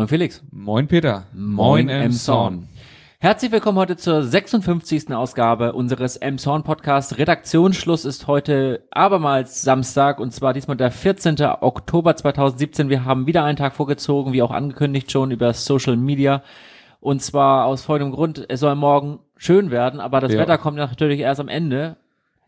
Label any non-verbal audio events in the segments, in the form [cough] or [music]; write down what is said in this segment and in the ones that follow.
Moin Felix. Moin Peter. Moin Emson. Herzlich willkommen heute zur 56. Ausgabe unseres Emson Podcast. Redaktionsschluss ist heute abermals Samstag und zwar diesmal der 14. Oktober 2017. Wir haben wieder einen Tag vorgezogen, wie auch angekündigt schon über Social Media. Und zwar aus folgendem Grund, es soll morgen schön werden, aber das Ja. Wetter kommt natürlich erst am Ende.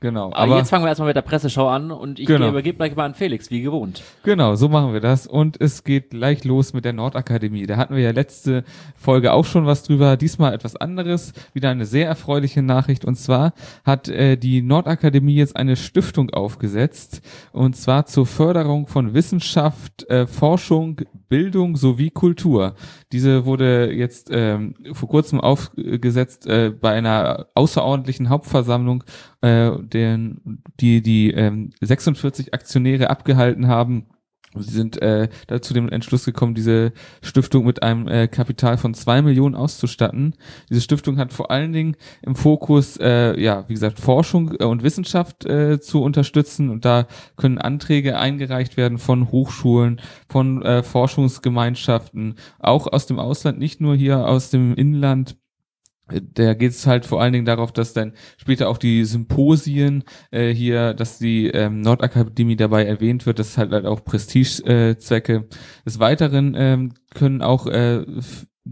Genau. Aber, Aber jetzt fangen wir erstmal mit der Presseschau an und ich Genau. übergebe gleich mal an Felix, wie gewohnt. genau, so machen wir das. Und es geht gleich los mit der Nordakademie. Da hatten wir ja letzte Folge auch schon was drüber. Diesmal etwas anderes. Wieder eine sehr erfreuliche Nachricht. Und zwar hat äh, die Nordakademie jetzt eine Stiftung aufgesetzt. Und zwar zur Förderung von Wissenschaft, äh, Forschung, Bildung sowie Kultur. Diese wurde jetzt ähm, vor kurzem aufgesetzt äh, bei einer außerordentlichen Hauptversammlung, äh, den, die die ähm, 46 Aktionäre abgehalten haben. Sie sind äh, da zu dem Entschluss gekommen, diese Stiftung mit einem äh, Kapital von zwei Millionen auszustatten. Diese Stiftung hat vor allen Dingen im Fokus, äh, ja, wie gesagt, Forschung äh, und Wissenschaft äh, zu unterstützen. Und da können Anträge eingereicht werden von Hochschulen, von äh, Forschungsgemeinschaften, auch aus dem Ausland, nicht nur hier aus dem Inland. Da geht es halt vor allen Dingen darauf, dass dann später auch die Symposien äh, hier, dass die ähm, Nordakademie dabei erwähnt wird, das ist halt, halt auch Prestigezwecke. Äh. Des Weiteren ähm, können auch äh,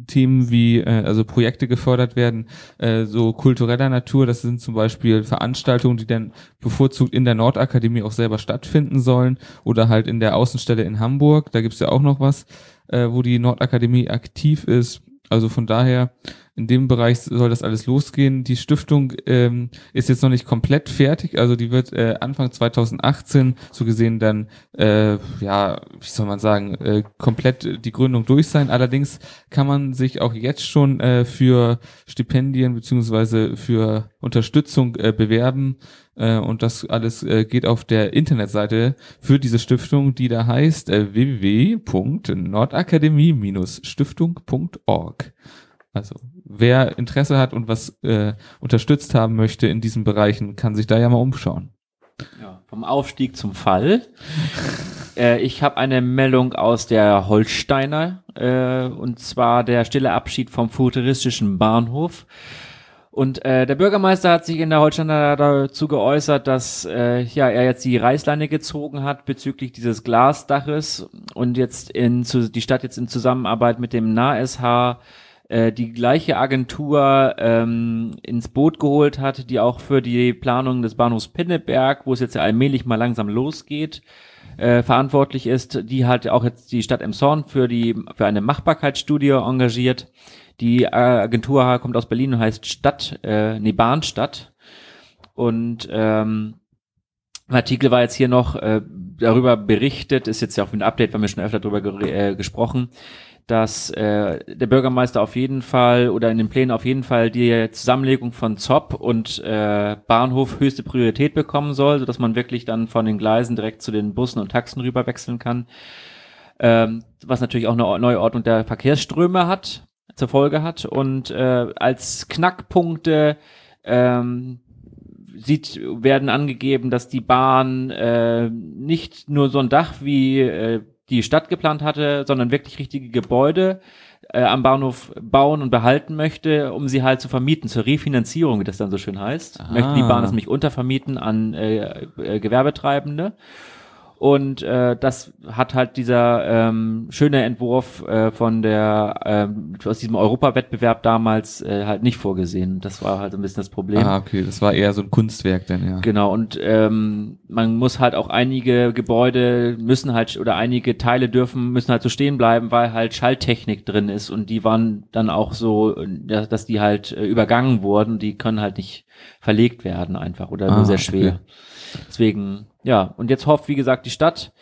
Themen wie, äh, also Projekte gefördert werden, äh, so kultureller Natur, das sind zum Beispiel Veranstaltungen, die dann bevorzugt in der Nordakademie auch selber stattfinden sollen oder halt in der Außenstelle in Hamburg, da gibt's ja auch noch was, äh, wo die Nordakademie aktiv ist. Also von daher, in dem Bereich soll das alles losgehen. Die Stiftung ähm, ist jetzt noch nicht komplett fertig, also die wird äh, Anfang 2018 so gesehen dann, äh, ja, wie soll man sagen, äh, komplett die Gründung durch sein. Allerdings kann man sich auch jetzt schon äh, für Stipendien beziehungsweise für Unterstützung äh, bewerben. Äh, und das alles äh, geht auf der Internetseite für diese Stiftung, die da heißt äh, www.nordakademie-stiftung.org. Also wer Interesse hat und was äh, unterstützt haben möchte in diesen Bereichen, kann sich da ja mal umschauen. Ja, vom Aufstieg zum Fall. äh, ich habe eine Meldung aus der Holsteiner, äh, und zwar der stille Abschied vom futuristischen Bahnhof. Und äh, der Bürgermeister hat sich in der Holsteiner dazu geäußert, dass äh, ja er jetzt die Reißleine gezogen hat bezüglich dieses Glasdaches und jetzt in zu, die Stadt jetzt in Zusammenarbeit mit dem NASH äh, die gleiche Agentur ähm, ins Boot geholt hat, die auch für die Planung des Bahnhofs Pinneberg, wo es jetzt ja allmählich mal langsam losgeht, äh, verantwortlich ist, die hat auch jetzt die Stadt Emshorn für die für eine Machbarkeitsstudie engagiert. Die äh, Agentur kommt aus Berlin und heißt Stadt, äh, nee, Bahnstadt. Und ähm, im Artikel war jetzt hier noch äh, darüber berichtet, ist jetzt ja auch ein Update, wir schon öfter darüber ger- äh, gesprochen, dass äh, der Bürgermeister auf jeden Fall oder in den Plänen auf jeden Fall die Zusammenlegung von ZOP und äh, Bahnhof höchste Priorität bekommen soll, sodass man wirklich dann von den Gleisen direkt zu den Bussen und Taxen rüber wechseln kann. Ähm, was natürlich auch eine neue Ordnung der Verkehrsströme hat, zur Folge hat. Und äh, als Knackpunkte ähm, sieht, werden angegeben, dass die Bahn äh, nicht nur so ein Dach wie äh, die Stadt geplant hatte, sondern wirklich richtige Gebäude äh, am Bahnhof bauen und behalten möchte, um sie halt zu vermieten, zur Refinanzierung, wie das dann so schön heißt. Ah. Möchte die Bahn das nämlich untervermieten an äh, äh, Gewerbetreibende. Und äh, das hat halt dieser ähm, schöne Entwurf äh, von der ähm, aus diesem Europawettbewerb damals äh, halt nicht vorgesehen. Das war halt so ein bisschen das Problem. Ah, okay, das war eher so ein Kunstwerk dann, ja. Genau, und ähm, man muss halt auch einige Gebäude müssen halt oder einige Teile dürfen, müssen halt so stehen bleiben, weil halt Schalltechnik drin ist und die waren dann auch so, dass die halt äh, übergangen wurden, die können halt nicht verlegt werden einfach oder Ah, nur sehr okay. Deswegen, ja, und jetzt hofft, wie gesagt, die Stadt,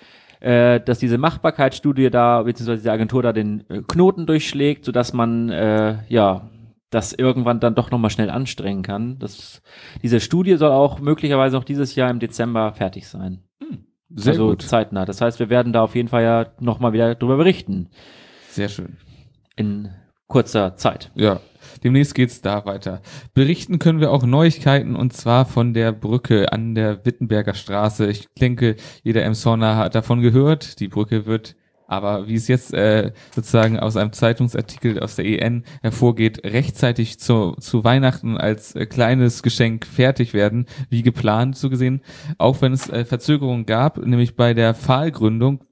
äh, dass diese Machbarkeitsstudie da, beziehungsweise die Agentur da den äh, Knoten durchschlägt, sodass man, äh, ja, das irgendwann dann doch nochmal schnell anstrengen kann. Das, diese Studie soll auch möglicherweise noch dieses Jahr im Dezember fertig sein. Sehr also gut. zeitnah. Das heißt, wir werden da auf jeden Fall ja nochmal wieder drüber berichten. Sehr schön. In kurzer Zeit. Ja, demnächst geht's da weiter. Berichten können wir auch Neuigkeiten und zwar von der Brücke an der Wittenberger Straße. Ich denke, jeder Emsonner hat davon gehört. Die Brücke wird aber wie es jetzt äh, sozusagen aus einem Zeitungsartikel aus der EN hervorgeht, rechtzeitig zu, zu Weihnachten als äh, kleines Geschenk fertig werden, wie geplant so gesehen, auch wenn es äh, Verzögerungen gab, nämlich bei der Pfahlgründung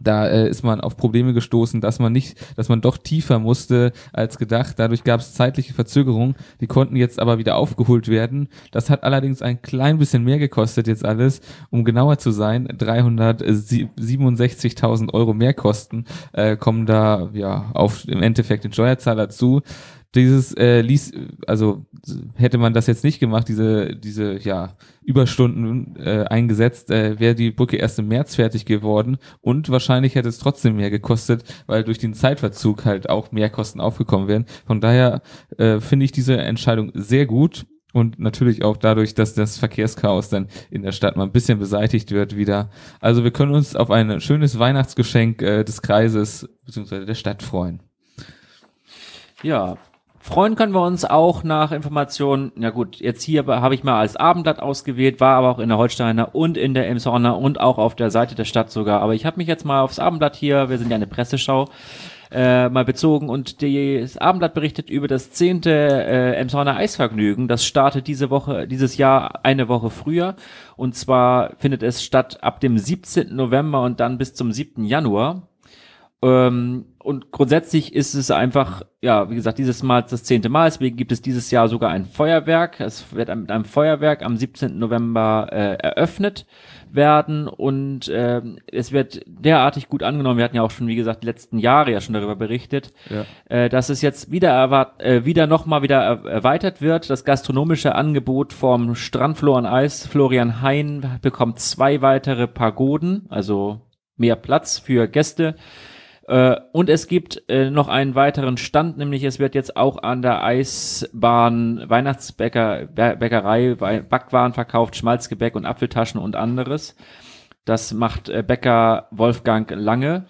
da äh, ist man auf Probleme gestoßen, dass man nicht, dass man doch tiefer musste als gedacht. Dadurch gab es zeitliche Verzögerungen, die konnten jetzt aber wieder aufgeholt werden. Das hat allerdings ein klein bisschen mehr gekostet jetzt alles, um genauer zu sein. 367.000 Euro Mehrkosten äh, kommen da ja auf im Endeffekt den Steuerzahler zu dieses äh, ließ, also hätte man das jetzt nicht gemacht, diese, diese ja, Überstunden äh, eingesetzt, äh, wäre die Brücke erst im März fertig geworden und wahrscheinlich hätte es trotzdem mehr gekostet, weil durch den Zeitverzug halt auch mehr Kosten aufgekommen wären. Von daher äh, finde ich diese Entscheidung sehr gut. Und natürlich auch dadurch, dass das Verkehrschaos dann in der Stadt mal ein bisschen beseitigt wird wieder. Also wir können uns auf ein schönes Weihnachtsgeschenk äh, des Kreises bzw. der Stadt freuen. Ja, Freuen können wir uns auch nach Informationen, ja gut, jetzt hier habe ich mal als Abendblatt ausgewählt, war aber auch in der Holsteiner und in der Emshorner und auch auf der Seite der Stadt sogar. Aber ich habe mich jetzt mal aufs Abendblatt hier, wir sind ja eine Presseschau, äh, mal bezogen und das Abendblatt berichtet über das zehnte äh, Emshorner Eisvergnügen. Das startet diese Woche, dieses Jahr eine Woche früher und zwar findet es statt ab dem 17. November und dann bis zum 7. Januar. Ähm, und grundsätzlich ist es einfach, ja, wie gesagt, dieses Mal das zehnte Mal, deswegen gibt es dieses Jahr sogar ein Feuerwerk. Es wird mit einem Feuerwerk am 17. November äh, eröffnet werden und äh, es wird derartig gut angenommen. Wir hatten ja auch schon, wie gesagt, die letzten Jahre ja schon darüber berichtet, ja. äh, dass es jetzt wieder erwart äh, wieder nochmal wieder erweitert wird. Das gastronomische Angebot vom Strandflor Eis Florian Hein bekommt zwei weitere Pagoden, also mehr Platz für Gäste. Äh, und es gibt äh, noch einen weiteren Stand, nämlich es wird jetzt auch an der Eisbahn Weihnachtsbäckerei Backwaren verkauft, Schmalzgebäck und Apfeltaschen und anderes. Das macht äh, Bäcker Wolfgang Lange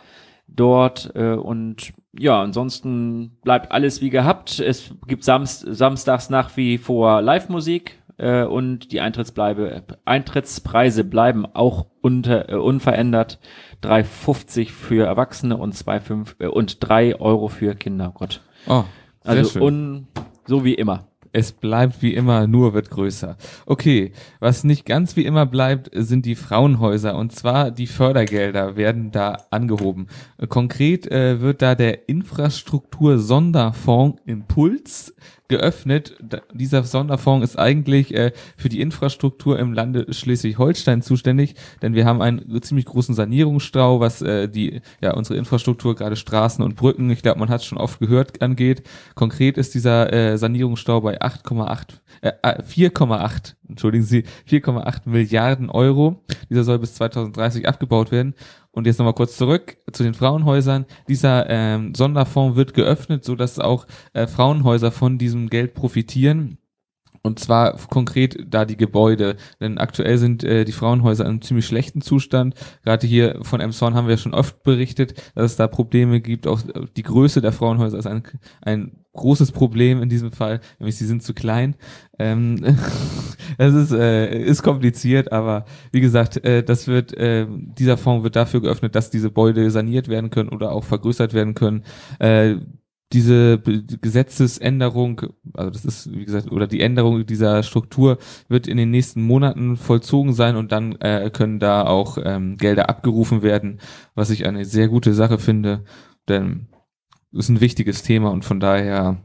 dort äh, und ja, ansonsten bleibt alles wie gehabt. Es gibt samst samstags nach wie vor Live-Musik äh, und die Eintrittsbleibe, Eintrittspreise bleiben auch unter, äh, unverändert. 3,50 für Erwachsene und 2,5 äh, und 3 Euro für Kinder. Gott. Oh, also un, so wie immer. Es bleibt wie immer, nur wird größer. Okay, was nicht ganz wie immer bleibt, sind die Frauenhäuser. Und zwar die Fördergelder werden da angehoben. Konkret äh, wird da der Infrastruktur Sonderfonds Impuls geöffnet. dieser Sonderfonds ist eigentlich äh, für die Infrastruktur im Lande Schleswig-Holstein zuständig, denn wir haben einen ziemlich großen Sanierungsstau, was äh, die ja unsere Infrastruktur gerade Straßen und Brücken, ich glaube, man hat es schon oft gehört, angeht. Konkret ist dieser äh, Sanierungsstau bei 8,8 äh, 4,8 äh, entschuldigen Sie 4,8 Milliarden Euro. Dieser soll bis 2030 abgebaut werden und jetzt nochmal kurz zurück zu den Frauenhäusern. Dieser ähm, Sonderfonds wird geöffnet, so dass auch äh, Frauenhäuser von diesem Geld profitieren. Und zwar konkret da die Gebäude. Denn aktuell sind äh, die Frauenhäuser in einem ziemlich schlechten Zustand. Gerade hier von Emshorn haben wir schon oft berichtet, dass es da Probleme gibt. Auch die Größe der Frauenhäuser ist ein, ein großes Problem in diesem Fall, nämlich sie sind zu klein. Ähm, [laughs] das ist, äh, ist kompliziert, aber wie gesagt, äh, das wird, äh, dieser Fonds wird dafür geöffnet, dass diese Gebäude saniert werden können oder auch vergrößert werden können. Äh, diese Gesetzesänderung, also das ist, wie gesagt, oder die Änderung dieser Struktur wird in den nächsten Monaten vollzogen sein und dann äh, können da auch ähm, Gelder abgerufen werden, was ich eine sehr gute Sache finde, denn ist ein wichtiges Thema und von daher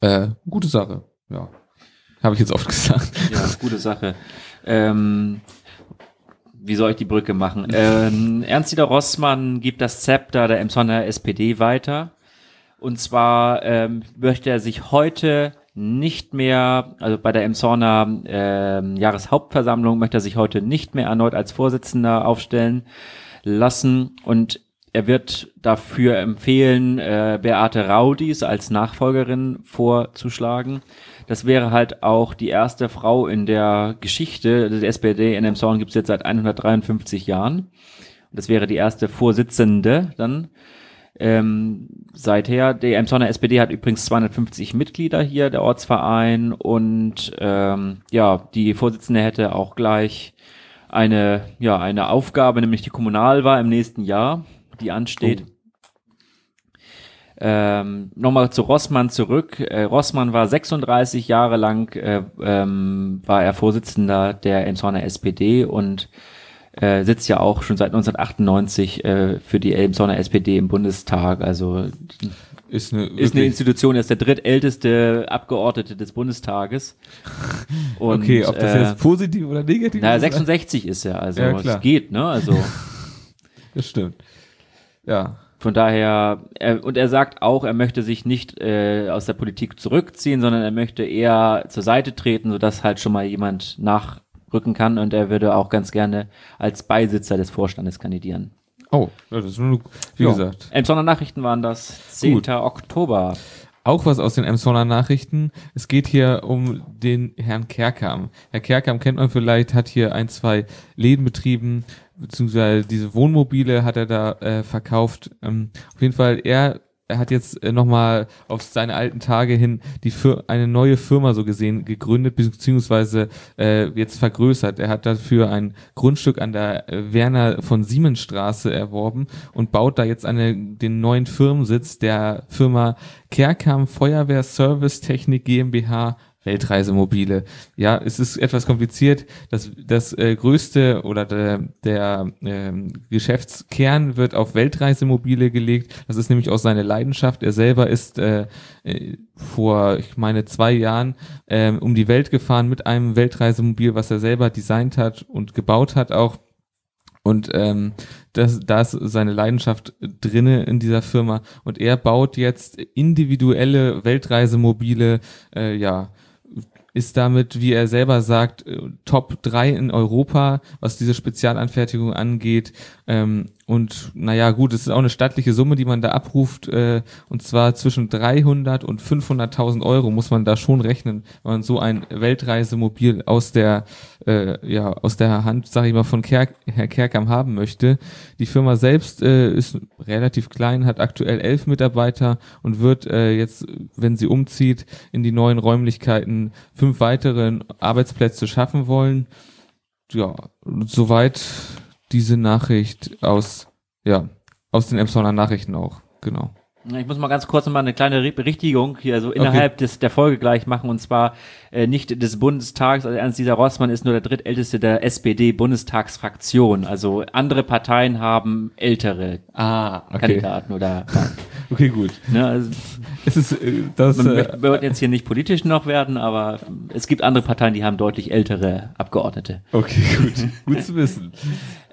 äh, gute Sache. Ja, habe ich jetzt oft [laughs] gesagt. Ja, gute Sache. Ähm, wie soll ich die Brücke machen? Ähm, Ernst-Dieter Rossmann gibt das Zepter der Emsonner SPD weiter. Und zwar ähm, möchte er sich heute nicht mehr, also bei der Emsonner äh, Jahreshauptversammlung möchte er sich heute nicht mehr erneut als Vorsitzender aufstellen lassen. Und er wird dafür empfehlen, äh, Beate Raudis als Nachfolgerin vorzuschlagen. Das wäre halt auch die erste Frau in der Geschichte der SPD in Emshorn gibt es jetzt seit 153 Jahren. Das wäre die erste Vorsitzende dann. Ähm, seither, die Emshorner SPD hat übrigens 250 Mitglieder hier, der Ortsverein, und ähm, ja, die Vorsitzende hätte auch gleich eine, ja, eine Aufgabe, nämlich die Kommunalwahl im nächsten Jahr die ansteht. Ähm, Nochmal zu Rossmann zurück. Äh, Rossmann war 36 Jahre lang, äh, ähm, war er Vorsitzender der Elmshorner SPD und äh, sitzt ja auch schon seit 1998 äh, für die Elmshorner SPD im Bundestag. Also Ist eine, ist eine Institution, er ist der drittälteste Abgeordnete des Bundestages. [laughs] Und, okay, ob das äh, jetzt positiv oder negativ naja, ist? 66 ist er, also Ja, es geht, ne? Also [laughs] Das stimmt. Ja. Von daher, er, und er sagt auch, er möchte sich nicht äh, aus der Politik zurückziehen, sondern er möchte eher zur Seite treten, sodass halt schon mal jemand nachrücken kann und er würde auch ganz gerne als Beisitzer des Vorstandes kandidieren. Oh, das ist nur, wie Ja. gesagt. Elmshorner Nachrichten waren das 10. Gut. Oktober. Auch was aus den Emsonner Nachrichten. Es geht hier um den Herrn Kerkam. Herr Kerkam kennt man vielleicht, hat hier ein, zwei Läden betrieben, beziehungsweise diese Wohnmobile hat er da äh, verkauft. Ähm, auf jeden Fall, er, er hat jetzt äh, nochmal auf seine alten Tage hin die Fir eine neue Firma so gesehen gegründet, beziehungsweise äh, jetzt vergrößert. Er hat dafür ein Grundstück an der äh, Werner von Siemens Straße erworben und baut da jetzt eine, den neuen Firmensitz der Firma Kerkam Feuerwehr Service Technik GmbH Weltreisemobile. Ja, es ist etwas kompliziert. Das, das äh, größte oder der, der ähm, Geschäftskern wird auf Weltreisemobile gelegt. Das ist nämlich auch seine Leidenschaft. Er selber ist äh, äh, vor, ich meine, zwei Jahren ähm, um die Welt gefahren mit einem Weltreisemobil, was er selber designt hat und gebaut hat auch. Und ähm, das, da ist seine Leidenschaft drinne in dieser Firma. Und er baut jetzt individuelle Weltreisemobile, äh, ja, ist damit, wie er selber sagt, äh, Top 3 in Europa, was diese Spezialanfertigung angeht. Ähm, und naja, gut, es ist auch eine stattliche Summe, die man da abruft. Äh, und zwar zwischen 300 und 500.000 Euro muss man da schon rechnen, wenn man so ein Weltreisemobil aus der, äh, ja, aus der Hand, sage ich mal, von Kerk, Herr Kerkam haben möchte. Die Firma selbst äh, ist relativ klein, hat aktuell elf Mitarbeiter und wird äh, jetzt, wenn sie umzieht, in die neuen Räumlichkeiten fünf weitere Arbeitsplätze schaffen wollen. Ja, soweit diese Nachricht aus, ja, aus den Emsonner Nachrichten auch, genau. Ich muss mal ganz kurz noch mal eine kleine Berichtigung hier so innerhalb des, der Folge gleich machen und zwar äh, nicht des Bundestags, also Ernst dieser Rossmann ist nur der drittälteste der SPD-Bundestagsfraktion. Also andere Parteien haben ältere Ah, Kandidaten oder [laughs] Okay, gut. ne, also, Es ist, äh, das, wir, äh, wir jetzt hier nicht politisch noch werden, aber es gibt andere Parteien, die haben deutlich ältere Abgeordnete. okay, gut. gut zu wissen. [laughs]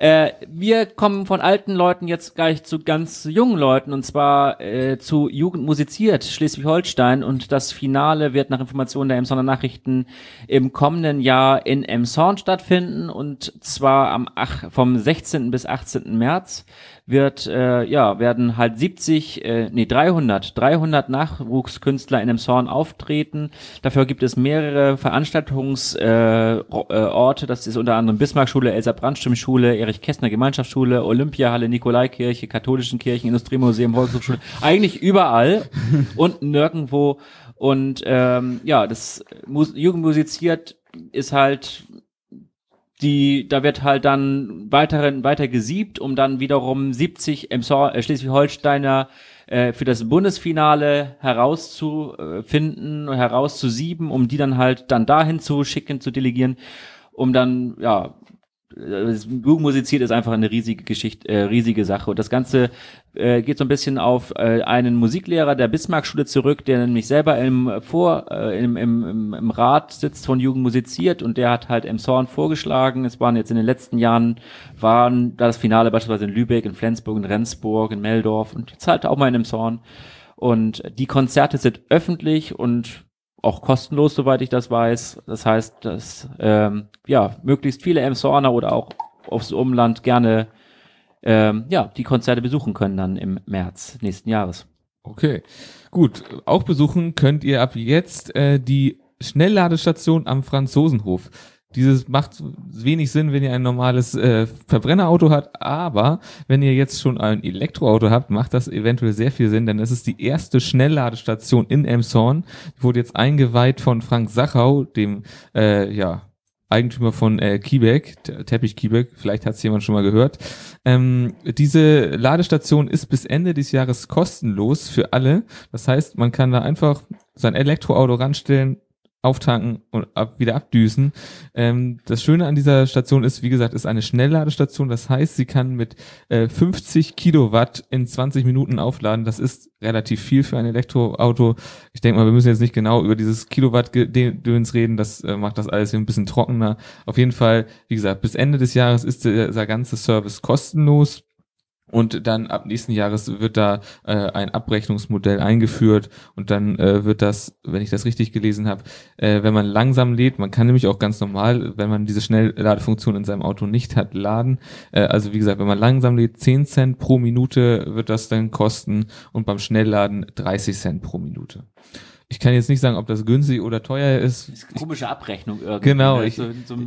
Äh, wir kommen von alten Leuten jetzt gleich zu ganz jungen Leuten und zwar äh, zu Jugend musiziert Schleswig-Holstein und das Finale wird nach Informationen der Emsonner Nachrichten im kommenden Jahr in Emshorn stattfinden und zwar am ach, vom 16. bis 18. März wird äh, ja werden halt 70 äh, nee 300 300 Nachwuchskünstler in Emshorn auftreten. Dafür gibt es mehrere Veranstaltungsorte. Äh, äh, Orte. das ist unter anderem Bismarckschule, Elsa Brandstimm Schule, Erich Kästner Gemeinschaftsschule, Olympiahalle, Nikolaikirche, katholischen Kirchen, Industriemuseum, Volkshochschule. Eigentlich überall und nirgendwo. Und ähm, ja, das Mus Jugend musiziert ist halt die, da wird halt dann weiter, weiter gesiebt, um dann wiederum 70 Emsor- äh, Schleswig-Holsteiner äh, für das Bundesfinale herauszufinden, herauszusieben, um die dann halt dann dahin zu schicken, zu delegieren, um dann, ja, das Jugend musiziert ist einfach eine riesige Geschichte, äh, riesige Sache. Und das Ganze äh, geht so ein bisschen auf äh, einen Musiklehrer der Bismarckschule zurück, der nämlich selber im Vor, äh, im, im, im Rat sitzt von Jugend musiziert und der hat halt im Zorn vorgeschlagen. Es waren jetzt in den letzten Jahren waren da das Finale beispielsweise in Lübeck, in Flensburg, in Rendsburg, in Meldorf und jetzt halt auch mal in dem Zorn. Und die Konzerte sind öffentlich und auch kostenlos, soweit ich das weiß. Das heißt, dass ähm, ja möglichst viele Emshorner oder auch aufs Umland gerne ähm, ja die Konzerte besuchen können dann im März nächsten Jahres. Okay, gut. Auch besuchen könnt ihr ab jetzt äh, die Schnellladestation am Franzosenhof. Dieses macht wenig Sinn, wenn ihr ein normales äh, Verbrennerauto habt, aber wenn ihr jetzt schon ein Elektroauto habt, macht das eventuell sehr viel Sinn, denn es ist die erste Schnellladestation in Elmshorn, Die wurde jetzt eingeweiht von Frank Sachau, dem äh, ja Eigentümer von äh, Te- Teppich Keyback, vielleicht hat es jemand schon mal gehört. Ähm, diese Ladestation ist bis Ende des Jahres kostenlos für alle. Das heißt, man kann da einfach sein Elektroauto ranstellen, auftanken und ab, wieder abdüsen. Ähm, das Schöne an dieser Station ist, wie gesagt, ist eine Schnellladestation. Das heißt, sie kann mit äh, 50 Kilowatt in 20 Minuten aufladen. Das ist relativ viel für ein Elektroauto. Ich denke mal, wir müssen jetzt nicht genau über dieses Kilowatt-Döns reden. Das äh, macht das alles ein bisschen trockener. Auf jeden Fall, wie gesagt, bis Ende des Jahres ist dieser ganze Service kostenlos. Und dann ab nächsten Jahres wird da äh, ein Abrechnungsmodell eingeführt und dann äh, wird das, wenn ich das richtig gelesen habe, äh, wenn man langsam lädt, man kann nämlich auch ganz normal, wenn man diese Schnellladefunktion in seinem Auto nicht hat, laden. Äh, also wie gesagt, wenn man langsam lädt, 10 Cent pro Minute wird das dann kosten und beim Schnellladen 30 Cent pro Minute. Ich kann jetzt nicht sagen, ob das günstig oder teuer ist. Das ist komische Abrechnung irgendwie. Genau, ne? ich- so, so,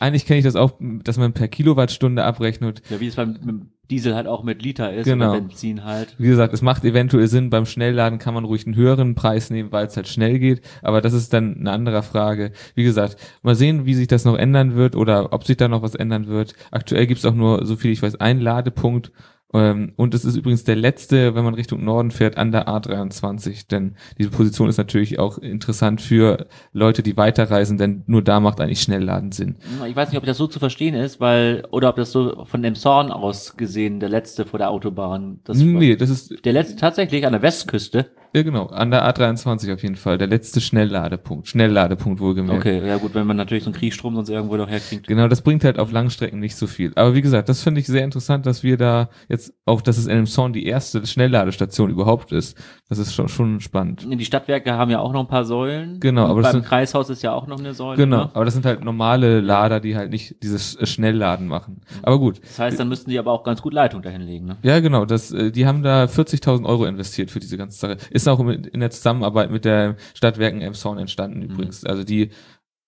Eigentlich kenne ich das auch, dass man per Kilowattstunde abrechnet. ja, wie es beim Diesel halt auch mit Liter ist Genau. oder Benzin halt. Wie gesagt, es macht eventuell Sinn, beim Schnellladen kann man ruhig einen höheren Preis nehmen, weil es halt schnell geht, aber das ist dann eine andere Frage. Wie gesagt, mal sehen, wie sich das noch ändern wird oder ob sich da noch was ändern wird. Aktuell gibt es auch nur, so viel ich weiß, einen Ladepunkt und es ist übrigens der letzte, wenn man Richtung Norden fährt, an der A23, denn diese Position ist natürlich auch interessant für Leute, die weiterreisen, denn nur da macht eigentlich Schnellladen Sinn. Ich weiß nicht, ob das so zu verstehen ist, weil, oder ob das so von dem Zorn aus gesehen der letzte vor der Autobahn. Das nee, das ist, Der letzte tatsächlich an der Westküste. Ja genau, an der A23 auf jeden Fall, der letzte Schnellladepunkt, Schnellladepunkt wohlgemerkt. Okay, ja gut, wenn man natürlich so einen Kriegsstrom sonst irgendwo noch herkriegt. Genau, das bringt halt auf Langstrecken nicht so viel. Aber wie gesagt, das finde ich sehr interessant, dass wir da jetzt auch, dass es in Elmshorn die erste Schnellladestation überhaupt ist. Das ist schon, schon spannend. Die Stadtwerke haben ja auch noch ein paar Säulen. Genau, Und aber das beim sind- Kreishaus ist ja auch noch eine Säule. Genau, Ne? aber das sind halt normale Lader, die halt nicht dieses äh, Schnellladen machen. Aber gut. Das heißt, dann müssten die aber auch ganz gut Leitung dahin legen. Ne? Ja, genau, das, äh, die haben da 40.000 Euro investiert für diese ganze Sache. Ist auch in der Zusammenarbeit mit der Stadtwerken Elmshorn entstanden übrigens. Also die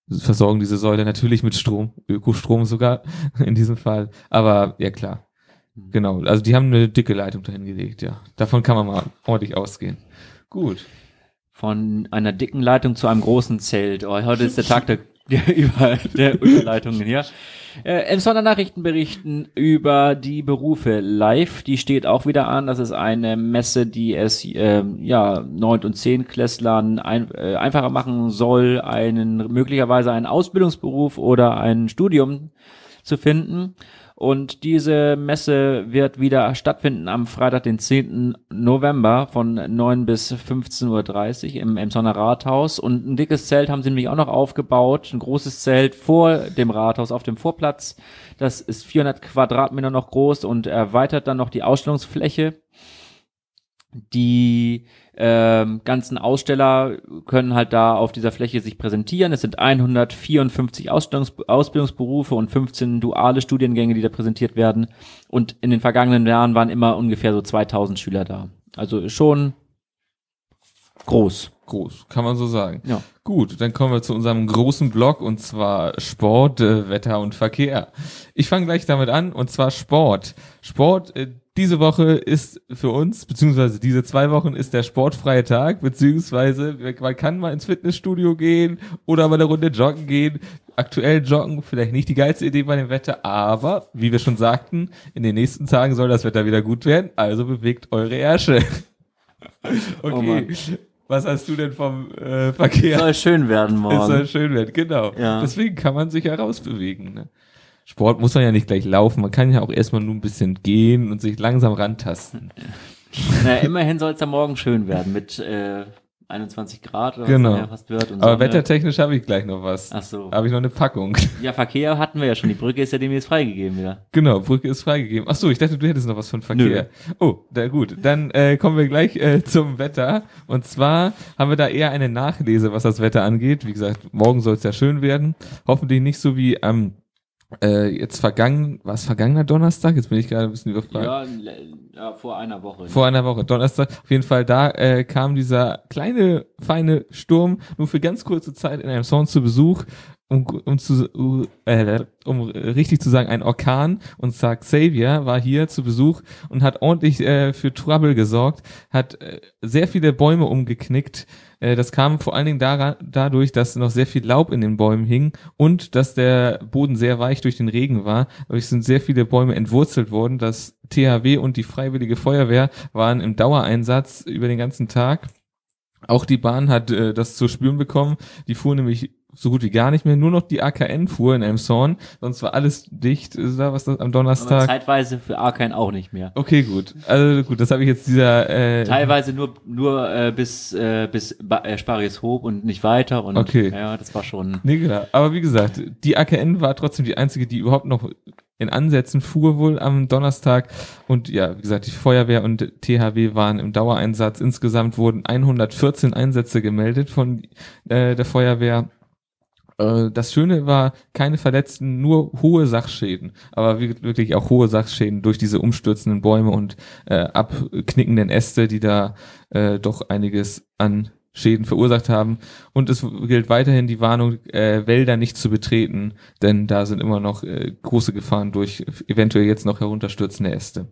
versorgen diese Säule natürlich mit Strom, Ökostrom sogar [laughs] in diesem Fall. Aber ja klar, genau. Also die haben eine dicke Leitung dahin gelegt, ja. Davon kann man mal ordentlich ausgehen. Gut. Von einer dicken Leitung zu einem großen Zelt. Oh, heute ist der Tag der, [laughs] der, über, der Überleitungen hier. Äh, Emsonner Nachrichten berichten über die Berufe live. Die steht auch wieder an. Das ist eine Messe, die es ähm, ja neun und zehn Klässlern ein, äh, einfacher machen soll, einen möglicherweise einen Ausbildungsberuf oder ein Studium zu finden. Und diese Messe wird wieder stattfinden am Freitag, den 10. November von 9 bis 15.30 Uhr im Emsonner Rathaus. Und ein dickes Zelt haben sie nämlich auch noch aufgebaut. Ein großes Zelt vor dem Rathaus auf dem Vorplatz. Das ist 400 Quadratmeter noch groß und erweitert dann noch die Ausstellungsfläche. Die ähm, ganzen Aussteller können halt da auf dieser Fläche sich präsentieren. Es sind 154 Ausstellungs Ausbildungsberufe und 15 duale Studiengänge, die da präsentiert werden. Und in den vergangenen Jahren waren immer ungefähr so 2000 Schüler da. Also schon groß. Groß, kann man so sagen. Ja. Gut, dann kommen wir zu unserem großen Block und zwar Sport, äh, Wetter und Verkehr. Ich fange gleich damit an und zwar Sport. Sport, äh, diese Woche ist für uns, beziehungsweise diese zwei Wochen ist der sportfreie Tag, beziehungsweise man kann mal ins Fitnessstudio gehen oder mal eine Runde joggen gehen. Aktuell joggen, vielleicht nicht die geilste Idee bei dem Wetter, aber wie wir schon sagten, in den nächsten Tagen soll das Wetter wieder gut werden, also bewegt eure Ärsche. [laughs] Okay. Oh. Was hast du denn vom äh, Verkehr? Soll schön werden [laughs] Es soll morgen. schön werden, genau. Ja. Deswegen kann man sich ja rausbewegen. Ne? Sport muss man ja nicht gleich laufen, man kann ja auch erstmal nur ein bisschen gehen und sich langsam rantasten. Na, immerhin soll es ja morgen schön werden mit äh, 21 Grad oder Genau. was ja fast wird. Und Aber Sonne. wettertechnisch habe ich gleich noch was. Ach so. Habe ich noch eine Packung. [laughs] Ja, Verkehr hatten wir ja schon. Die Brücke ist ja demnächst freigegeben wieder. genau, Brücke ist freigegeben. Ach so, ich dachte, du hättest noch was von Verkehr. Oh, na gut. Dann äh, kommen wir gleich äh, zum Wetter. Und zwar haben wir da eher eine Nachlese, was das Wetter angeht. Wie gesagt, morgen soll es ja schön werden. Hoffentlich nicht so wie am äh, jetzt vergangen, war es vergangener Donnerstag? Jetzt bin ich gerade ein bisschen überfragt. Ja, ja, vor einer Woche. Vor einer Woche, Donnerstag. Auf jeden Fall, da äh, kam dieser kleine, feine Sturm nur für ganz kurze Zeit in einem Sound zu Besuch. Um, um, zu, äh, um richtig zu sagen, ein Orkan und zwar Xavier war hier zu Besuch und hat ordentlich äh, für Trouble gesorgt, hat äh, sehr viele Bäume umgeknickt. Äh, das kam vor allen Dingen daran, dadurch, dass noch sehr viel Laub in den Bäumen hing und dass der Boden sehr weich durch den Regen war. Dadurch sind sehr viele Bäume entwurzelt worden. Das THW und die Freiwillige Feuerwehr waren im Dauereinsatz über den ganzen Tag. Auch die Bahn hat äh, das zu spüren bekommen. Die fuhr nämlich so gut wie gar nicht mehr, nur noch die AKN fuhr in Elmshorn, sonst war alles dicht, ist da was das am Donnerstag? Aber zeitweise für AKN auch nicht mehr. Okay, gut. Also gut, das habe ich jetzt dieser äh, Teilweise nur nur äh, bis äh, bis äh, Sparius Hob und nicht weiter und okay. ja, das war schon Nee, genau. Aber wie gesagt, die AKN war trotzdem die einzige, die überhaupt noch in Ansätzen fuhr wohl am Donnerstag und ja, wie gesagt, die Feuerwehr und THW waren im Dauereinsatz. Insgesamt wurden 114 Einsätze gemeldet von äh, der Feuerwehr das Schöne war, keine Verletzten, nur hohe Sachschäden, aber wirklich auch hohe Sachschäden durch diese umstürzenden Bäume und äh, abknickenden Äste, die da äh, doch einiges an Schäden verursacht haben. Und es gilt weiterhin die Warnung, äh, Wälder nicht zu betreten, denn da sind immer noch äh, große Gefahren durch eventuell jetzt noch herunterstürzende Äste.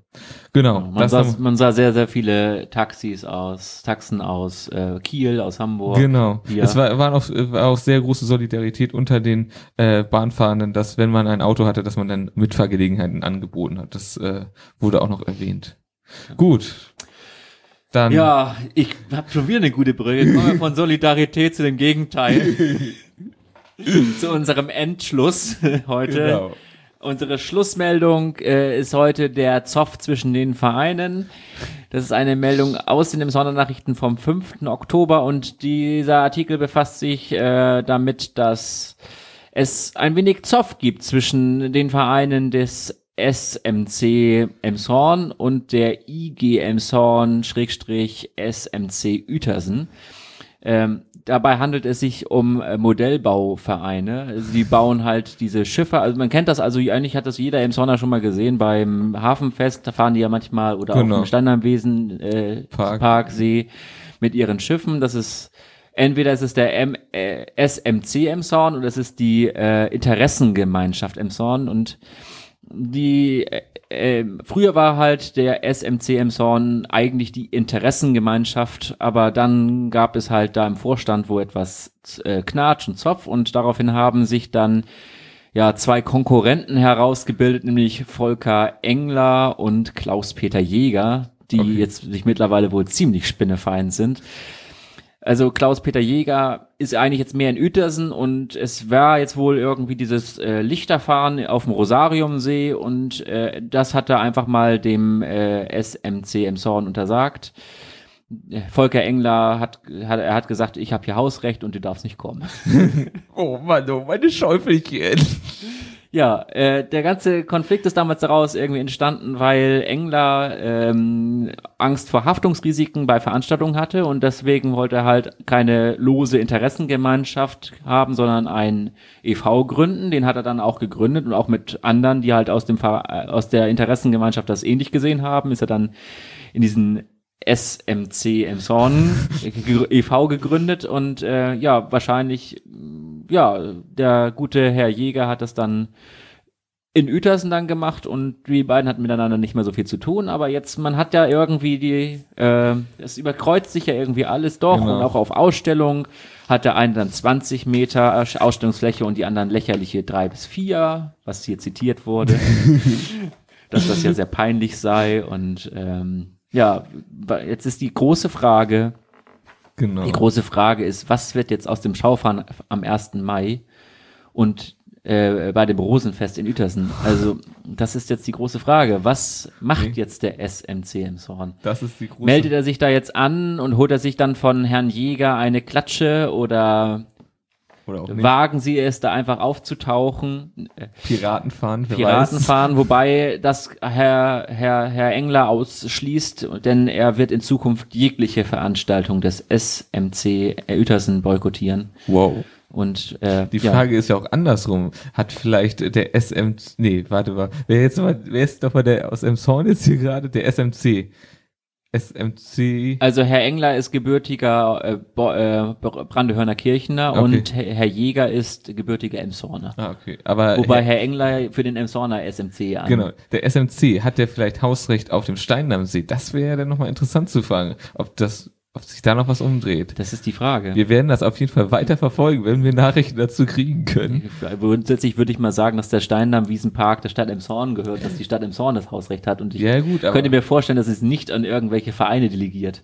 Genau. man, sah, man, sah, sehr, sehr viele Taxis aus, Taxen aus äh, Kiel, aus Hamburg. Genau. Hier. Es war, war, auch, war auch sehr große Solidarität unter den äh, Bahnfahrenden, dass wenn man ein Auto hatte, dass man dann Mitfahrgelegenheiten angeboten hat. Das äh, wurde auch noch erwähnt. Gut, dann ja, ich habe schon wieder eine gute Brille. Kommen wir von Solidarität zu dem Gegenteil. [laughs] zu unserem Endschluss heute. Genau. Unsere Schlussmeldung äh, ist heute der Zoff zwischen den Vereinen. Das ist eine Meldung aus den Sondernachrichten vom 5. Oktober und dieser Artikel befasst sich äh, damit, dass es ein wenig Zoff gibt zwischen den Vereinen des SMC Emshorn und der IG Emshorn Schrägstrich SMC Uetersen. Ähm, dabei handelt es sich um äh, Modellbauvereine. Also die bauen halt diese Schiffe. Also man kennt das also, eigentlich hat das jeder Emshorner schon mal gesehen beim Hafenfest. Da fahren die ja manchmal oder genau. auch im Standardwesen äh, Park. Parksee mit ihren Schiffen. Das ist entweder ist es der M äh, SMC Emshorn oder es ist die äh, Interessengemeinschaft Emshorn und die äh, äh, früher war halt der SMCM Zorn eigentlich die Interessengemeinschaft, aber dann gab es halt da im Vorstand wo etwas äh, Knatsch und Zopf und daraufhin haben sich dann ja zwei Konkurrenten herausgebildet, nämlich Volker Engler und Klaus-Peter Jäger, die okay. jetzt sich mittlerweile wohl ziemlich spinnefeind sind. Also Klaus-Peter Jäger ist eigentlich jetzt mehr in Uetersen und es war jetzt wohl irgendwie dieses äh, Lichterfahren auf dem Rosariumsee und äh, das hat er einfach mal dem äh, SMC im Zorn untersagt. Volker Engler hat, hat er hat gesagt, ich habe hier Hausrecht und du darfst nicht kommen. [laughs] oh Mann, oh meine Schäufelchen. Ja, äh, der ganze Konflikt ist damals daraus irgendwie entstanden, weil Engler ähm, Angst vor Haftungsrisiken bei Veranstaltungen hatte und deswegen wollte er halt keine lose Interessengemeinschaft haben, sondern ein EV gründen. Den hat er dann auch gegründet und auch mit anderen, die halt aus dem aus der Interessengemeinschaft das ähnlich gesehen haben, ist er dann in diesen SMC Emshorn e.V. gegründet und äh, ja, wahrscheinlich, ja, der gute Herr Jäger hat das dann in Uetersen dann gemacht und die beiden hatten miteinander nicht mehr so viel zu tun, aber jetzt, man hat ja irgendwie die, äh, es überkreuzt sich ja irgendwie alles doch genau. und auch auf Ausstellung hat der eine dann 20 Meter Ausstellungsfläche und die anderen lächerliche drei bis vier, was hier zitiert wurde, [laughs] dass das ja sehr peinlich sei und ähm, ja, jetzt ist die große Frage. Genau. Die große Frage ist, was wird jetzt aus dem Schaufahren am 1. Mai und äh, bei dem Rosenfest in Uetersen? Also, das ist jetzt die große Frage. Was macht okay. jetzt der SMC im Zorn? Das ist die große Meldet er sich da jetzt an und holt er sich dann von Herrn Jäger eine Klatsche oder Wagen sie es, da einfach aufzutauchen. Piratenfahren. Piratenfahren, wobei das Herr, Herr, Herr Engler ausschließt, denn er wird in Zukunft jegliche Veranstaltung des SMC Uetersen boykottieren. Wow. Und äh, die Frage ja. ist ja auch andersrum. Hat vielleicht der SM, nee, warte mal, wer jetzt mal, wer ist doch mal der aus Emshorn jetzt hier gerade, der SMC? SMC. Also Herr Engler ist gebürtiger äh, Bo äh, Brandehörner Kirchner Okay. und Herr Jäger ist gebürtiger Emshorner. Ah, okay. Aber Wobei Herr, Herr Engler für den Emshorner SMC an. genau, der SMC, hat der vielleicht Hausrecht auf dem Stein am See? Das wäre ja dann nochmal interessant zu fragen, ob das, ob sich da noch was umdreht. Das ist die Frage. Wir werden das auf jeden Fall weiter verfolgen, wenn wir Nachrichten dazu kriegen können. Grundsätzlich würde ich mal sagen, dass der Steindamm-Wiesenpark der Stadt Emshorn gehört, dass die Stadt Emshorn das Hausrecht hat. Und ich Ja, gut, könnte mir vorstellen, dass es nicht an irgendwelche Vereine delegiert,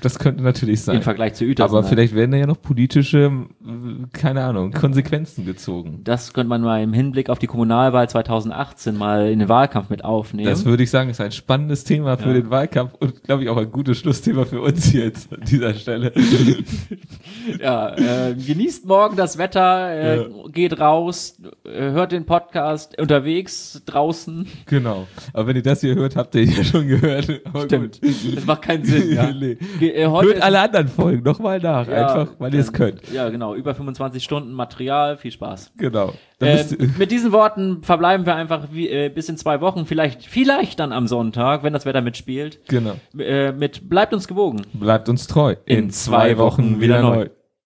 das könnte natürlich sein. im Vergleich zu Uetersen. Aber vielleicht werden da ja noch politische, äh, keine Ahnung, Konsequenzen gezogen. Das könnte man mal im Hinblick auf die Kommunalwahl 2018 mal in den Wahlkampf mit aufnehmen. Das würde ich sagen, ist ein spannendes Thema für Ja. den Wahlkampf und glaube ich auch ein gutes Schlussthema für uns jetzt an dieser Stelle. [laughs] ja, äh, genießt morgen das Wetter, äh, Ja. geht raus, äh, hört den Podcast unterwegs, draußen. genau. Aber wenn ihr das hier hört, habt ihr ja schon gehört. Aber Stimmt. gut. Das macht keinen Sinn. [laughs] ja. Nee. Äh, Hört alle anderen Folgen nochmal nach, Ja, einfach weil ihr es dann- könnt. Ja, genau. Über 25 Stunden Material. Viel Spaß. Genau. Ähm, ihr- [laughs] mit diesen Worten verbleiben wir einfach wie, äh, bis in zwei Wochen, vielleicht, vielleicht dann am Sonntag, wenn das Wetter mitspielt. genau. Äh, mit bleibt uns gewogen. Bleibt uns treu. In zwei Wochen wieder neu.